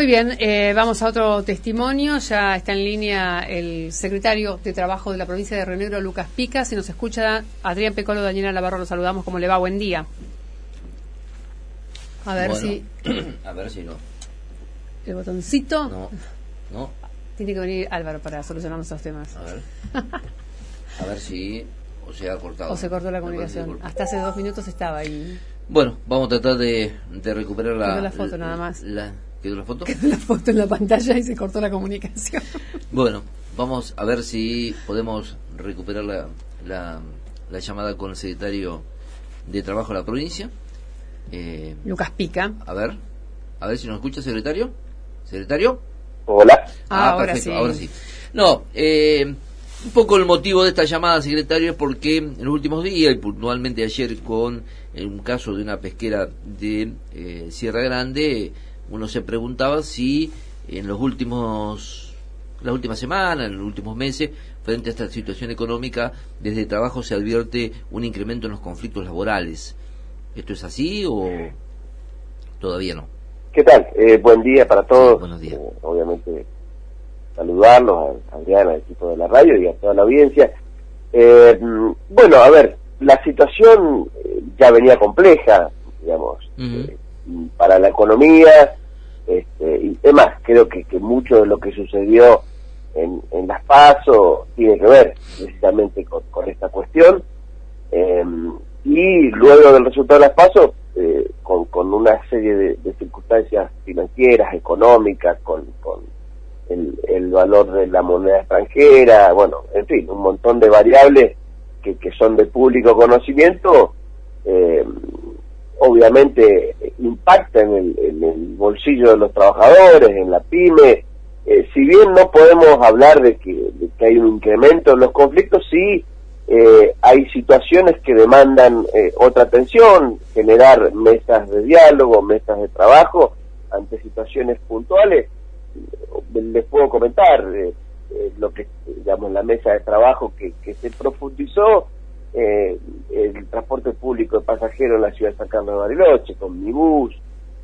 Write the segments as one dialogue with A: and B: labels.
A: Muy bien, eh, vamos a otro testimonio. Ya está en línea el secretario de Trabajo de la provincia de Río Negro, Lucas Pica. Si nos escucha Adrián Pecolo, Daniela Navarro, lo saludamos. ¿Cómo le va? Buen día. A ver si...
B: A ver si no.
A: El botoncito.
B: No, no.
A: Tiene que venir Álvaro para solucionar nuestros temas.
B: A ver. A ver si... O se ha cortado.
A: O se cortó la comunicación. Hasta hace dos minutos estaba ahí.
B: Bueno, vamos a tratar de, de recuperar la...
A: La foto nada más.
B: La, ¿Quedó la foto?
A: Quedó la foto en la pantalla y se cortó la comunicación.
B: Bueno, vamos a ver si podemos recuperar la, la, la llamada con el secretario de Trabajo de la provincia. Eh,
A: Lucas Pica.
B: a ver, a ver si nos escucha, secretario. ¿Secretario?
C: Hola.
A: Ah, ahora
B: perfecto,
A: sí.
B: ahora sí. No, eh, un poco el motivo de esta llamada, secretario, es porque en los últimos días, y puntualmente ayer con un caso de una pesquera de eh, Sierra Grande, uno se preguntaba si en los últimos, las últimas semanas, en los últimos meses, frente a esta situación económica, desde trabajo se advierte un incremento en los conflictos laborales. ¿Esto es así o todavía no?
C: ¿Qué tal? Eh, buen día para todos.
B: Sí, buenos días.
C: Eh, obviamente saludarlos a Adrián, al equipo de la radio y a toda la audiencia. Eh, bueno, a ver, la situación eh, ya venía compleja, digamos, eh, para la economía. Este, y demás, creo que, que mucho de lo que sucedió en, en las PASO tiene que ver precisamente con, esta cuestión. Eh, y luego del resultado de las PASO, eh, con, una serie de, circunstancias financieras, económicas, con, el valor de la moneda extranjera, bueno, en fin, un montón de variables que, que son de público conocimiento, eh, obviamente impacta en el, bolsillo de los trabajadores, en la pyme. Eh, si bien no podemos hablar de que, de que hay un incremento en los conflictos, sí eh, hay situaciones que demandan eh, otra atención, generar mesas de diálogo, mesas de trabajo ante situaciones puntuales. Les puedo comentar eh, eh, lo que, digamos, la mesa de trabajo que, que se profundizó eh, el transporte público de pasajeros en la ciudad de San Carlos de Bariloche, con mi bus,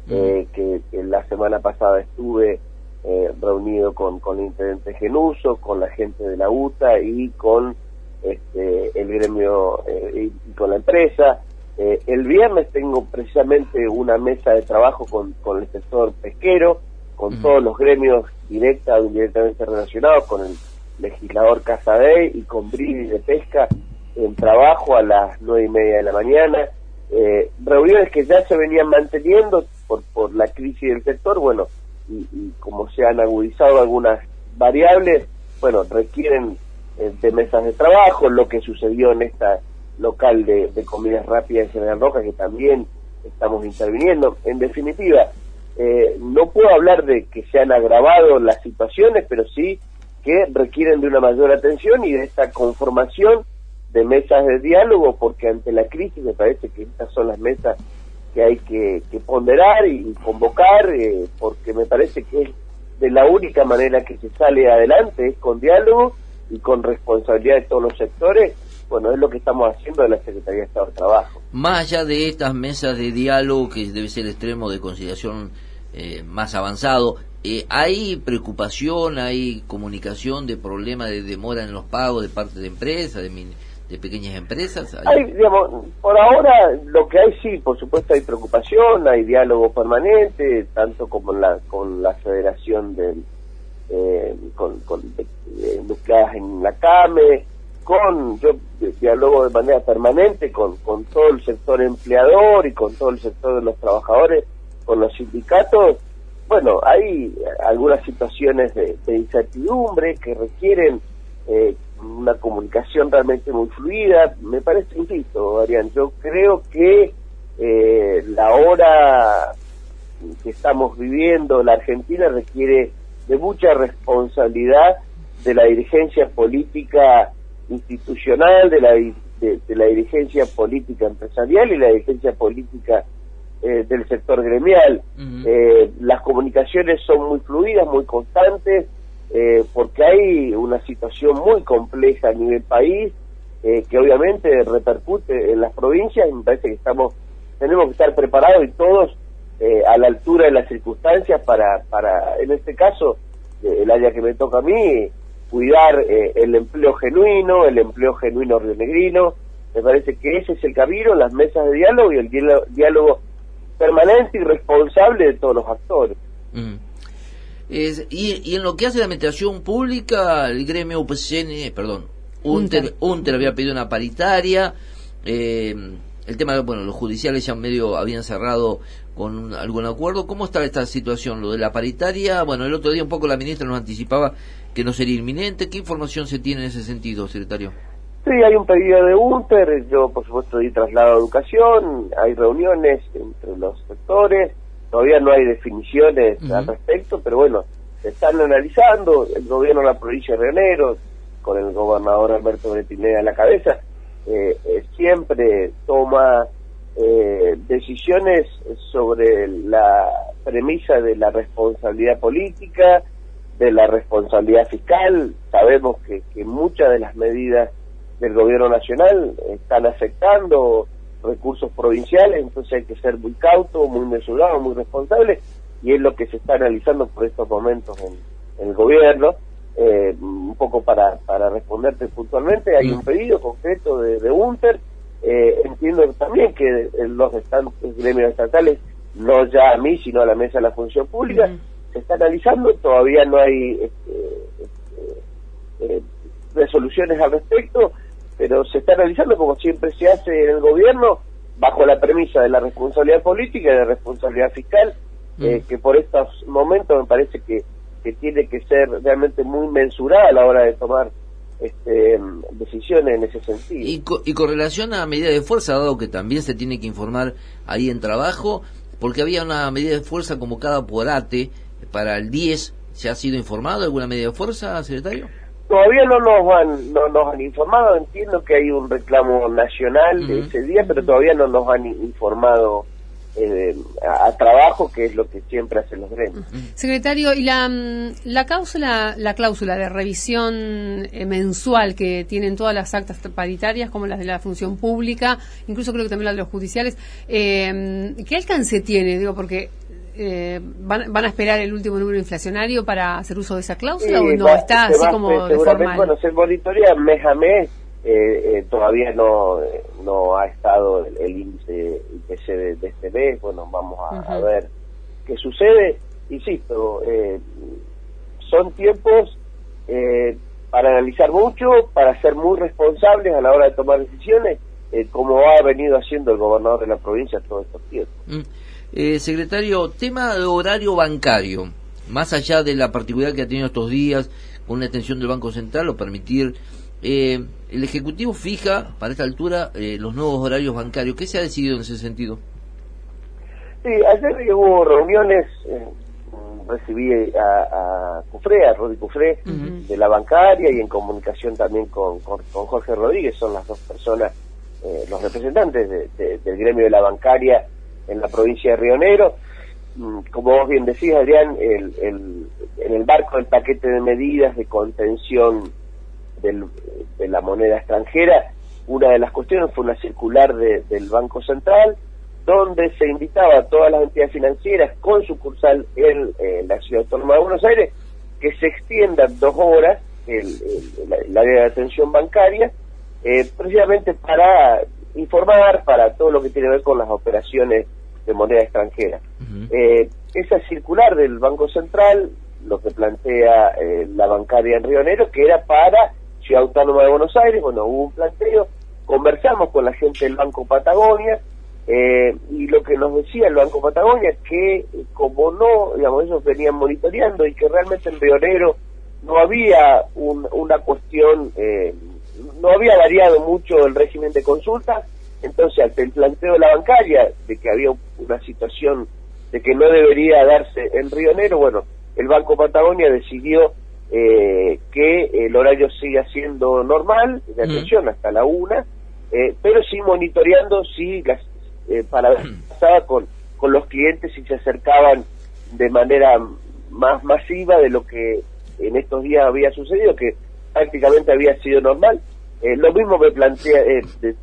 C: eh, que, que la semana pasada estuve eh, reunido con, con el intendente Genuso, con la gente de la UTA y con este, el gremio eh, y, con la empresa. Eh, el viernes tengo precisamente una mesa de trabajo con, con el sector pesquero, con todos los gremios directa o indirectamente relacionados, con el legislador Casadei y con Bridi de Pesca en trabajo a las nueve y media de la mañana. Eh, reuniones que ya se venían manteniendo por, por la crisis del sector, bueno, y, y como se han agudizado algunas variables, bueno, requieren eh, de mesas de trabajo, lo que sucedió en esta local de, de comidas rápidas en General Roca, que también estamos interviniendo. En definitiva, eh, no puedo hablar de que se han agravado las situaciones, pero sí que requieren de una mayor atención y de esta conformación de mesas de diálogo, porque ante la crisis me parece que estas son las mesas que hay que, ponderar y convocar, eh, porque me parece que es de la única manera que se sale adelante, es con diálogo y con responsabilidad de todos los sectores. Bueno, es lo que estamos haciendo de la Secretaría de Estado de Trabajo.
B: Más allá de estas mesas de diálogo, que debe ser el extremo de conciliación eh, más avanzado, eh, ¿hay preocupación, hay comunicación de problemas de demora en los pagos de parte de empresas, de, de pequeñas empresas? ¿Hay-
C: Hay, digamos, por ahora lo que hay sí, por supuesto hay preocupación, hay diálogo permanente, tanto como la, con la Federación del, eh, con, con eh, nucleadas en la CAME, con, yo di- diálogo de manera permanente con, con todo el sector empleador y con todo el sector de los trabajadores, con los sindicatos. Bueno, hay algunas situaciones de, de incertidumbre que requieren eh, una comunicación realmente muy fluida. Me parece, insisto, Adrián, yo creo que eh, la hora que estamos viviendo, la Argentina requiere de mucha responsabilidad de la dirigencia política institucional, de la, de, de la dirigencia política empresarial y la dirigencia política eh, del sector gremial. Eh, las comunicaciones son muy fluidas, muy constantes, eh, porque hay una situación muy compleja a nivel país, eh, que obviamente repercute en las provincias, y me parece que estamos, tenemos que estar preparados y todos eh, a la altura de las circunstancias para, para en este caso, eh, el área que me toca a mí, cuidar el empleo genuino, el empleo genuino rionegrino. Me parece que ese es el camino, las mesas de diálogo y el diálogo, permanente y responsable de todos los actores.
B: Mm. Y, en lo que hace la administración pública, el gremio UPCN, perdón, UNTER, UNTER había pedido una paritaria. Eh, el tema, bueno, los judiciales ya medio habían cerrado con algún acuerdo. ¿Cómo está esta situación? Lo de la paritaria, bueno, el otro día un poco la ministra nos anticipaba que no sería inminente. ¿Qué información se tiene en ese sentido, secretario?
C: Sí, hay un pedido de UNTER, yo por supuesto di traslado a educación, hay reuniones entre los sectores, todavía no hay definiciones al respecto, pero bueno, se están analizando, el gobierno de la provincia de Río con el gobernador Alberto Bretinera a la cabeza, eh, eh, siempre toma eh, decisiones sobre la premisa de la responsabilidad política, de la responsabilidad fiscal. Sabemos que, que muchas de las medidas del gobierno nacional están afectando recursos provinciales, entonces hay que ser muy cauto, muy mesurado, muy responsable, y es lo que se está analizando por estos momentos en el gobierno. Eh, un poco para, para responderte puntualmente, hay un pedido concreto de, de UNTER. Eh, entiendo también que los gremios estatales, no ya a mí, sino a la mesa de la función pública, se está analizando, todavía no hay este, este, eh, resoluciones al respecto, pero se está analizando como siempre se hace en el gobierno, bajo la premisa de la responsabilidad política y de la responsabilidad fiscal, mm. que por estos momentos me parece que que tiene que ser realmente muy mensurada a la hora de tomar este, decisiones en ese sentido.
B: Y, y con relación a medida de fuerza, dado que también se tiene que informar ahí en trabajo, porque había una medida de fuerza convocada por ATE para el 10, ¿se ha sido informado alguna medida de fuerza, secretario?
C: Todavía no nos han, no nos han informado, entiendo que hay un reclamo nacional de ese día, pero todavía no nos han informado eh, a, trabajo, que es lo que siempre hacen los gremios.
A: Secretario, ¿y la, mm, la cláusula, la cláusula de revisión eh, mensual que tienen todas las actas paritarias, como las de la función pública, incluso creo que también las de los judiciales, eh, ¿qué alcance tiene? Digo, porque eh, van, van, a esperar el último número inflacionario para hacer uso de esa cláusula o no está así como de formal?
C: Bueno, se monitorea mes a mes eh, eh, todavía no, no ha estado el, índice IPC de, de, este mes, bueno, vamos a, ver qué sucede. Insisto, eh, son tiempos eh, para analizar mucho, para ser muy responsables a la hora de tomar decisiones, como ha venido haciendo el gobernador de la provincia todos estos tiempos.
B: Mm. Secretario, tema de horario bancario, más allá de la particularidad que ha tenido estos días, con una extensión del Banco Central o permitir eh, el Ejecutivo fija para esta altura eh, los nuevos horarios bancarios. ¿Qué se ha decidido en ese sentido?
C: Sí, ayer hubo reuniones, eh, recibí a, a Cufré, a Rodi Cufré, de la bancaria y en comunicación también con, con, Jorge Rodríguez, son las dos personas, eh, los representantes del gremio de la bancaria en la provincia de Río Negro. Mm, como vos bien decís, Adrián, el, el, en el marco del paquete de medidas de contención de la moneda extranjera, una de las cuestiones fue una circular del Banco Central, donde se invitaba a todas las entidades financieras con sucursal en, la Ciudad Autónoma de Buenos Aires que se extiendan dos horas el, el, área de atención bancaria, eh, precisamente para informar, para todo lo que tiene que ver con las operaciones de moneda extranjera. eh, esa circular del Banco Central, lo que plantea eh, la bancaria en Río Negro, que era para Ciudad Autónoma de Buenos Aires, bueno, hubo un planteo, conversamos con la gente del Banco Patagonia, eh, y lo que nos decía el Banco Patagonia es que eh, como no, digamos, ellos venían monitoreando y que realmente en Río Negro no había una cuestión, eh, no había variado mucho el régimen de consulta, entonces ante el planteo de la bancaria de que había una situación de que no debería darse en Río Negro, bueno, el Banco Patagonia decidió eh, que el horario siga siendo normal, de atención hasta la una, eh, pero sí monitoreando si las, eh, para ver pasaba con, con los clientes si se acercaban de manera más masiva de lo que en estos días había sucedido, que prácticamente había sido normal. Eh, lo mismo me plantea,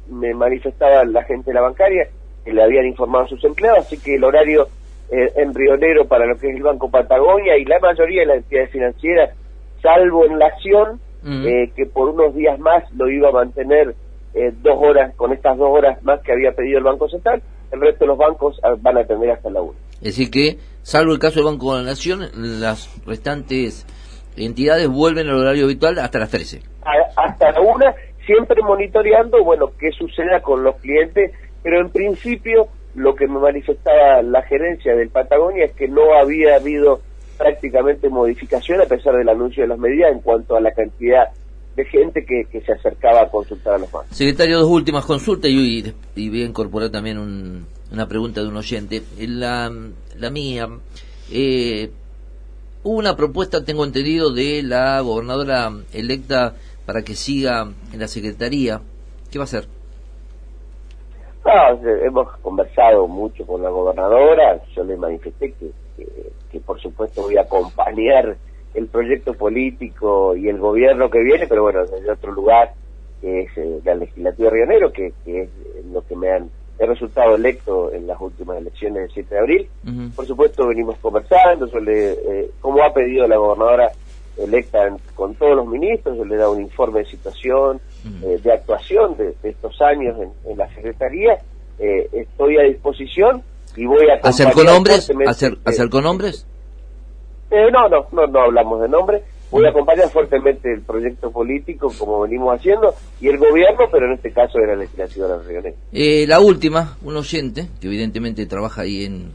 C: me manifestaba la gente de la bancaria, que le habían informado a sus empleados, así que el horario eh, en Río Negro para lo que es el Banco Patagonia y la mayoría de las entidades financieras, salvo en Nación,
B: Mm.
C: eh, que por unos días más lo iba a mantener eh, dos horas, con estas dos horas más que había pedido el Banco Central, el resto de los bancos ah, van a atender hasta la una.
B: Es decir que, salvo el caso del Banco de la Nación, las restantes entidades vuelven al horario habitual hasta las 13.
C: A- hasta la una, siempre monitoreando, bueno, qué suceda con los clientes, pero en principio lo que me manifestaba la gerencia del Patagonia es que no había habido prácticamente modificación a pesar del anuncio de las medidas en cuanto a la cantidad de gente que, que se acercaba a consultar a los bancos.
B: Secretario, dos últimas consultas y, y voy a incorporar también un- una pregunta de un oyente. La, la mía, eh, hubo una propuesta, tengo entendido, de la gobernadora electa para que siga en la Secretaría. ¿Qué va a hacer?
C: No, eh, hemos conversado mucho con la gobernadora, yo le manifesté que, que, por supuesto voy a acompañar el proyecto político y el gobierno que viene, pero bueno, desde otro lugar, que es eh, la legislatura de Río Negro, que, que es lo que me han he resultado electo en las últimas elecciones del 7 de abril. Por supuesto, venimos conversando, le, eh, como ha pedido la gobernadora electa en- con todos los ministros, yo le he dado un informe de situación, eh, de actuación de, de estos años en, en la Secretaría. Eh, estoy a disposición y voy a fuertemente,
B: ¿Hacer,
C: eh,
B: hacer con hombres?
C: eh, no, no, no, no hablamos de nombre. Voy a acompañar fuertemente el proyecto político como venimos haciendo y el gobierno, pero en este caso era la legislatura de.
B: Eh, la última, un oyente, que evidentemente trabaja ahí en,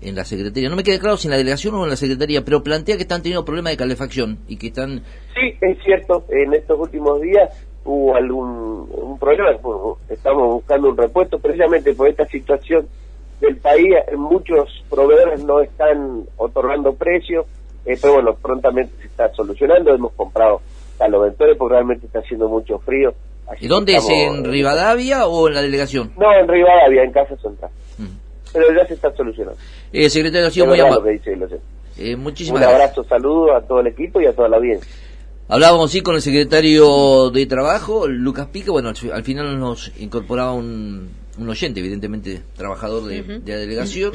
B: en la Secretaría. No me queda claro si en la delegación o en la Secretaría, pero plantea que están teniendo problemas de calefacción y que están...
C: Sí, es cierto, en estos últimos días hubo algún un problema, estamos buscando un repuesto precisamente por esta situación del país, muchos proveedores no están otorgando precios, eh, pero bueno, prontamente se está solucionando, hemos comprado caloventores porque realmente está haciendo mucho frío.
B: ¿Y dónde es? ¿En Rivadavia o en la delegación?
C: No, en Rivadavia, en Casa Central,
B: Mm.
C: pero ya se está solucionando.
B: Eh, secretario, ha sido muy
C: verdad lo que
B: amable. Eh,
C: Un
B: muchísimas gracias.
C: abrazo, saludo a todo el equipo y a toda la audiencia.
B: Hablábamos sí con el secretario de Trabajo, Lucas Pica. Bueno, al, al final nos incorporaba un, un oyente, evidentemente trabajador de la delegación.